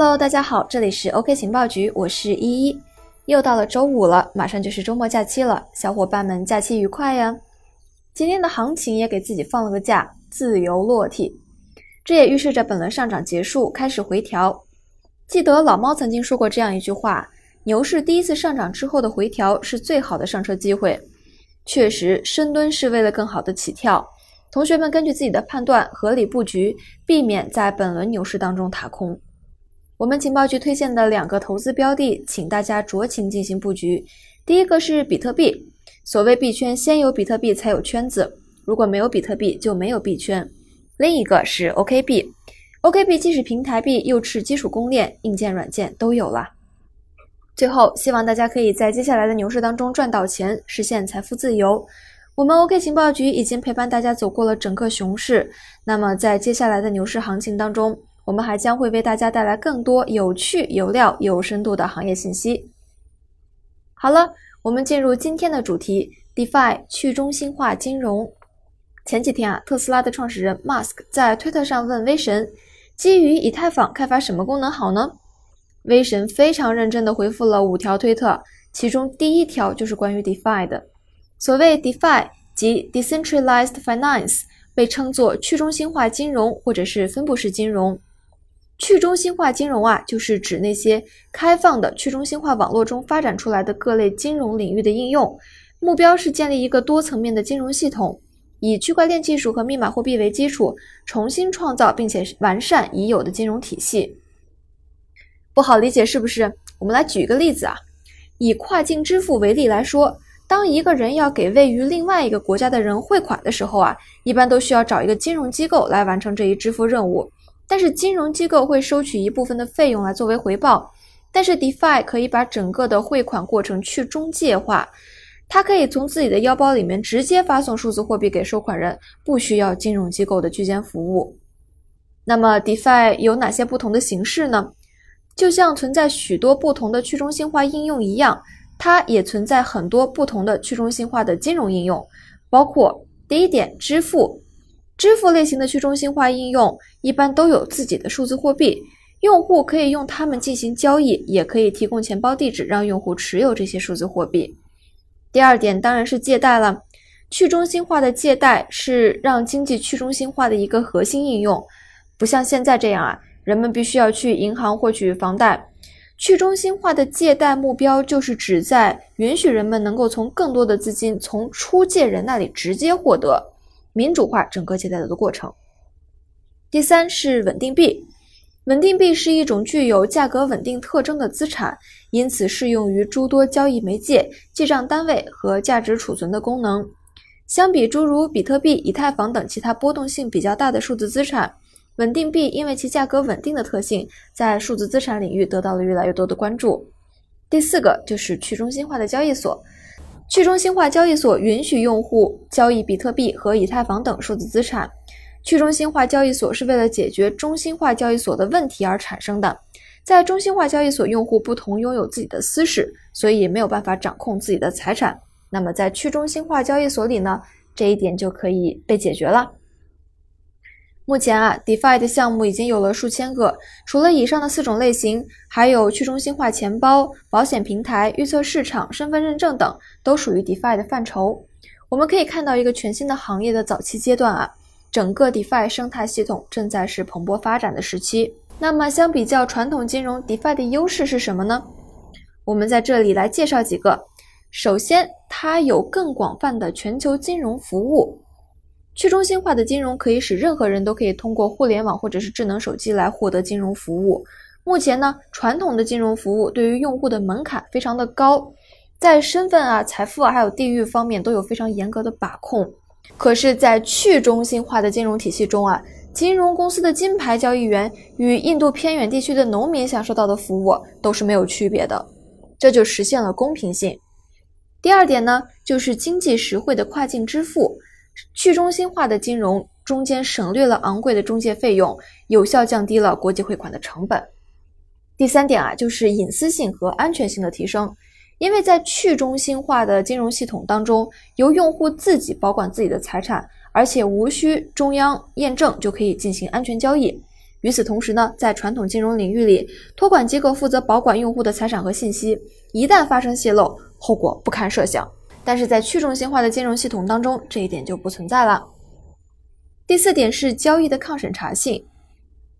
Hello，大家好，这里是 OK 情报局，我是依依。又到了周五了，马上就是周末假期了，小伙伴们假期愉快呀！今天的行情也给自己放了个假，自由落体，这也预示着本轮上涨结束，开始回调。记得老猫曾经说过这样一句话：牛市第一次上涨之后的回调是最好的上车机会。确实，深蹲是为了更好的起跳。同学们根据自己的判断合理布局，避免在本轮牛市当中踏空。我们情报局推荐的两个投资标的，请大家酌情进行布局。第一个是比特币，所谓币圈，先有比特币才有圈子，如果没有比特币就没有币圈。另一个是 OKB，OKB 既是平台币，又是基础公链，硬件软件都有了。最后，希望大家可以在接下来的牛市当中赚到钱，实现财富自由。我们 OK 情报局已经陪伴大家走过了整个熊市，那么在接下来的牛市行情当中。我们还将会为大家带来更多有趣、有料、有深度的行业信息。好了，我们进入今天的主题：DeFi 去中心化金融。前几天啊，特斯拉的创始人 Musk 在推特上问威神，基于以太坊开发什么功能好呢？威神非常认真地回复了五条推特，其中第一条就是关于 DeFi 的。所谓 DeFi 即 Decentralized Finance，被称作去中心化金融或者是分布式金融。去中心化金融啊，就是指那些开放的去中心化网络中发展出来的各类金融领域的应用，目标是建立一个多层面的金融系统，以区块链技术和密码货币为基础，重新创造并且完善已有的金融体系。不好理解是不是？我们来举一个例子啊，以跨境支付为例来说，当一个人要给位于另外一个国家的人汇款的时候啊，一般都需要找一个金融机构来完成这一支付任务。但是金融机构会收取一部分的费用来作为回报，但是 DeFi 可以把整个的汇款过程去中介化，它可以从自己的腰包里面直接发送数字货币给收款人，不需要金融机构的居间服务。那么 DeFi 有哪些不同的形式呢？就像存在许多不同的去中心化应用一样，它也存在很多不同的去中心化的金融应用，包括第一点，支付。支付类型的去中心化应用一般都有自己的数字货币，用户可以用它们进行交易，也可以提供钱包地址让用户持有这些数字货币。第二点当然是借贷了，去中心化的借贷是让经济去中心化的一个核心应用，不像现在这样啊，人们必须要去银行获取房贷。去中心化的借贷目标就是旨在允许人们能够从更多的资金从出借人那里直接获得。民主化整个借贷的过程。第三是稳定币，稳定币是一种具有价格稳定特征的资产，因此适用于诸多交易媒介、记账单位和价值储存的功能。相比诸如比特币、以太坊等其他波动性比较大的数字资产，稳定币因为其价格稳定的特性，在数字资产领域得到了越来越多的关注。第四个就是去中心化的交易所。去中心化交易所允许用户交易比特币和以太坊等数字资产。去中心化交易所是为了解决中心化交易所的问题而产生的。在中心化交易所，用户不同拥有自己的私事，所以也没有办法掌控自己的财产。那么在去中心化交易所里呢，这一点就可以被解决了。目前啊，DeFi 的项目已经有了数千个。除了以上的四种类型，还有去中心化钱包、保险平台、预测市场、身份认证等，都属于 DeFi 的范畴。我们可以看到一个全新的行业的早期阶段啊，整个 DeFi 生态系统正在是蓬勃发展的时期。那么，相比较传统金融，DeFi 的优势是什么呢？我们在这里来介绍几个。首先，它有更广泛的全球金融服务。去中心化的金融可以使任何人都可以通过互联网或者是智能手机来获得金融服务。目前呢，传统的金融服务对于用户的门槛非常的高，在身份啊、财富啊还有地域方面都有非常严格的把控。可是，在去中心化的金融体系中啊，金融公司的金牌交易员与印度偏远地区的农民享受到的服务都是没有区别的，这就实现了公平性。第二点呢，就是经济实惠的跨境支付。去中心化的金融中间省略了昂贵的中介费用，有效降低了国际汇款的成本。第三点啊，就是隐私性和安全性的提升，因为在去中心化的金融系统当中，由用户自己保管自己的财产，而且无需中央验证就可以进行安全交易。与此同时呢，在传统金融领域里，托管机构负责保管用户的财产和信息，一旦发生泄露，后果不堪设想。但是在去中心化的金融系统当中，这一点就不存在了。第四点是交易的抗审查性，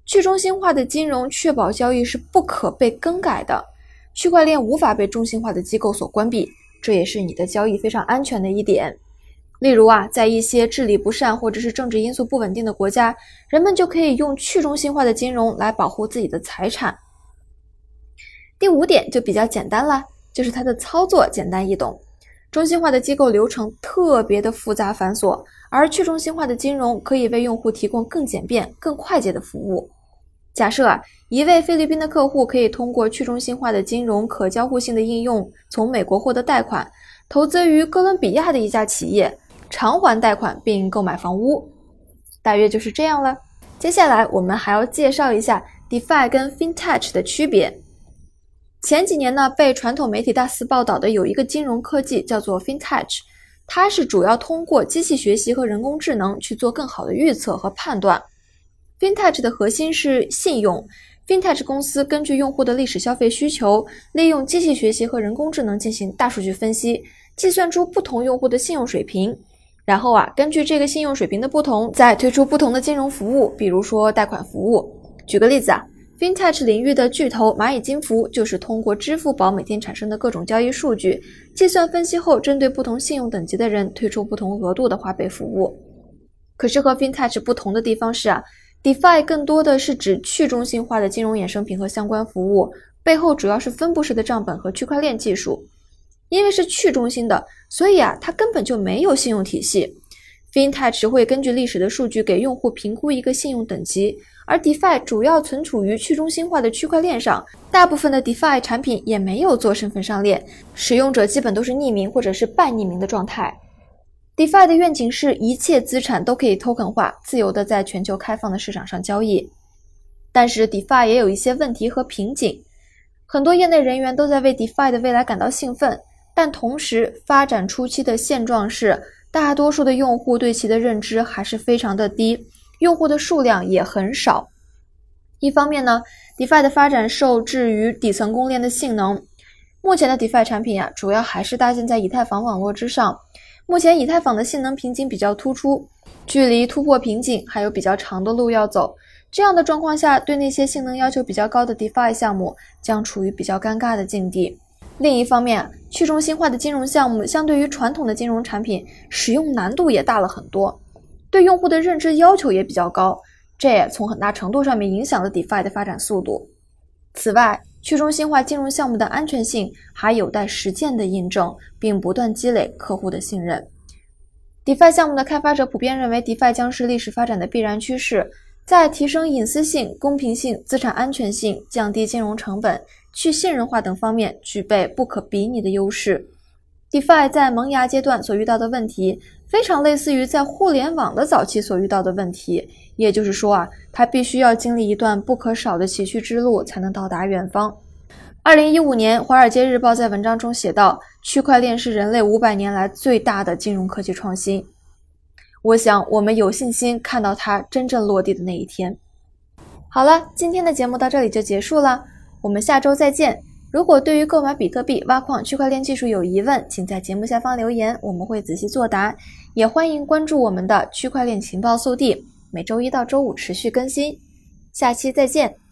去中心化的金融确保交易是不可被更改的，区块链无法被中心化的机构所关闭，这也是你的交易非常安全的一点。例如啊，在一些治理不善或者是政治因素不稳定的国家，人们就可以用去中心化的金融来保护自己的财产。第五点就比较简单了，就是它的操作简单易懂。中心化的机构流程特别的复杂繁琐，而去中心化的金融可以为用户提供更简便、更快捷的服务。假设啊，一位菲律宾的客户可以通过去中心化的金融可交互性的应用，从美国获得贷款，投资于哥伦比亚的一家企业，偿还贷款并购买房屋，大约就是这样了。接下来我们还要介绍一下 DeFi 跟 FinTech 的区别。前几年呢，被传统媒体大肆报道的有一个金融科技叫做 FinTech，它是主要通过机器学习和人工智能去做更好的预测和判断。FinTech 的核心是信用，FinTech 公司根据用户的历史消费需求，利用机器学习和人工智能进行大数据分析，计算出不同用户的信用水平，然后啊，根据这个信用水平的不同，再推出不同的金融服务，比如说贷款服务。举个例子啊。FinTech 领域的巨头蚂蚁金服就是通过支付宝每天产生的各种交易数据，计算分析后，针对不同信用等级的人推出不同额度的花呗服务。可是和 FinTech 不同的地方是啊，DeFi 更多的是指去中心化的金融衍生品和相关服务，背后主要是分布式的账本和区块链技术。因为是去中心的，所以啊，它根本就没有信用体系。FinTech 会根据历史的数据给用户评估一个信用等级。而 DeFi 主要存储于去中心化的区块链上，大部分的 DeFi 产品也没有做身份上链，使用者基本都是匿名或者是半匿名的状态。DeFi 的愿景是一切资产都可以 token 化，自由的在全球开放的市场上交易。但是 DeFi 也有一些问题和瓶颈，很多业内人员都在为 DeFi 的未来感到兴奋，但同时发展初期的现状是，大多数的用户对其的认知还是非常的低。用户的数量也很少。一方面呢，DeFi 的发展受制于底层公链的性能。目前的 DeFi 产品啊，主要还是搭建在以太坊网络之上。目前以太坊的性能瓶颈比较突出，距离突破瓶颈还有比较长的路要走。这样的状况下，对那些性能要求比较高的 DeFi 项目将处于比较尴尬的境地。另一方面，去中心化的金融项目相对于传统的金融产品，使用难度也大了很多。对用户的认知要求也比较高，这也从很大程度上面影响了 DeFi 的发展速度。此外，去中心化金融项目的安全性还有待实践的印证，并不断积累客户的信任。DeFi 项目的开发者普遍认为，DeFi 将是历史发展的必然趋势，在提升隐私性、公平性、资产安全性、降低金融成本、去信任化等方面具备不可比拟的优势。DeFi 在萌芽阶段所遇到的问题，非常类似于在互联网的早期所遇到的问题。也就是说啊，它必须要经历一段不可少的崎岖之路，才能到达远方。二零一五年，《华尔街日报》在文章中写道：“区块链是人类五百年来最大的金融科技创新。”我想，我们有信心看到它真正落地的那一天。好了，今天的节目到这里就结束了，我们下周再见。如果对于购买比特币、挖矿、区块链技术有疑问，请在节目下方留言，我们会仔细作答。也欢迎关注我们的区块链情报速递，每周一到周五持续更新。下期再见。